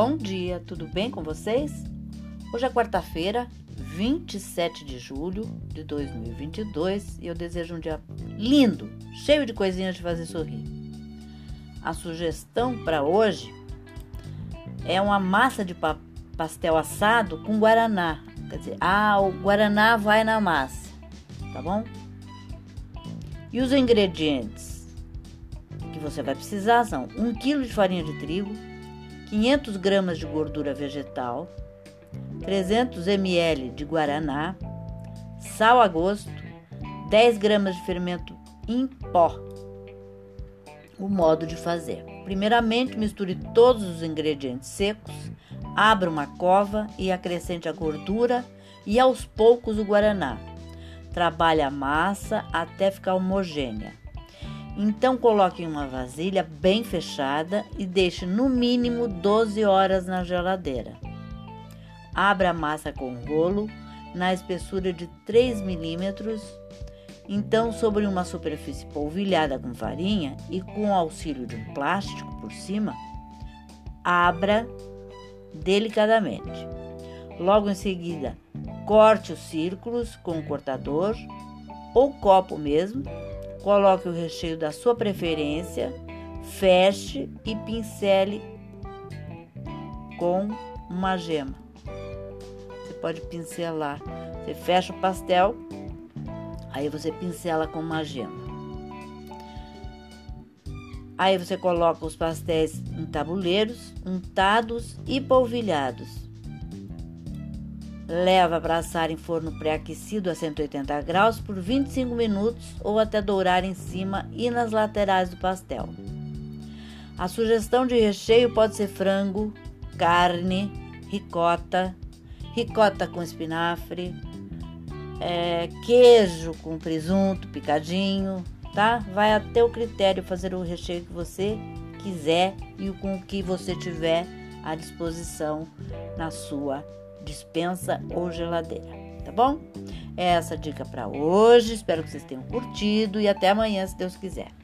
Bom dia, tudo bem com vocês? Hoje é quarta-feira, 27 de julho de 2022 e eu desejo um dia lindo, cheio de coisinhas de fazer sorrir. A sugestão para hoje é uma massa de pa pastel assado com guaraná. Quer dizer, ah, o guaraná vai na massa, tá bom? E os ingredientes que você vai precisar são 1 kg de farinha de trigo, 500 gramas de gordura vegetal, 300 ml de guaraná, sal a gosto, 10 gramas de fermento em pó. O modo de fazer: primeiramente, misture todos os ingredientes secos, abra uma cova e acrescente a gordura e aos poucos o guaraná. Trabalhe a massa até ficar homogênea. Então coloque em uma vasilha bem fechada e deixe no mínimo 12 horas na geladeira. Abra a massa com rolo na espessura de 3 milímetros. Então, sobre uma superfície polvilhada com farinha e com auxílio de um plástico por cima, abra delicadamente. Logo em seguida, corte os círculos com o cortador ou copo mesmo Coloque o recheio da sua preferência, feche e pincele com uma gema. Você pode pincelar. Você fecha o pastel, aí você pincela com uma gema. Aí você coloca os pastéis em tabuleiros, untados e polvilhados. Leva para assar em forno pré-aquecido a 180 graus por 25 minutos ou até dourar em cima e nas laterais do pastel. A sugestão de recheio pode ser frango, carne, ricota, ricota com espinafre, é, queijo com presunto picadinho, tá? Vai até o critério fazer o recheio que você quiser e com o que você tiver à disposição na sua dispensa ou geladeira, tá bom? É essa dica para hoje. Espero que vocês tenham curtido e até amanhã, se Deus quiser.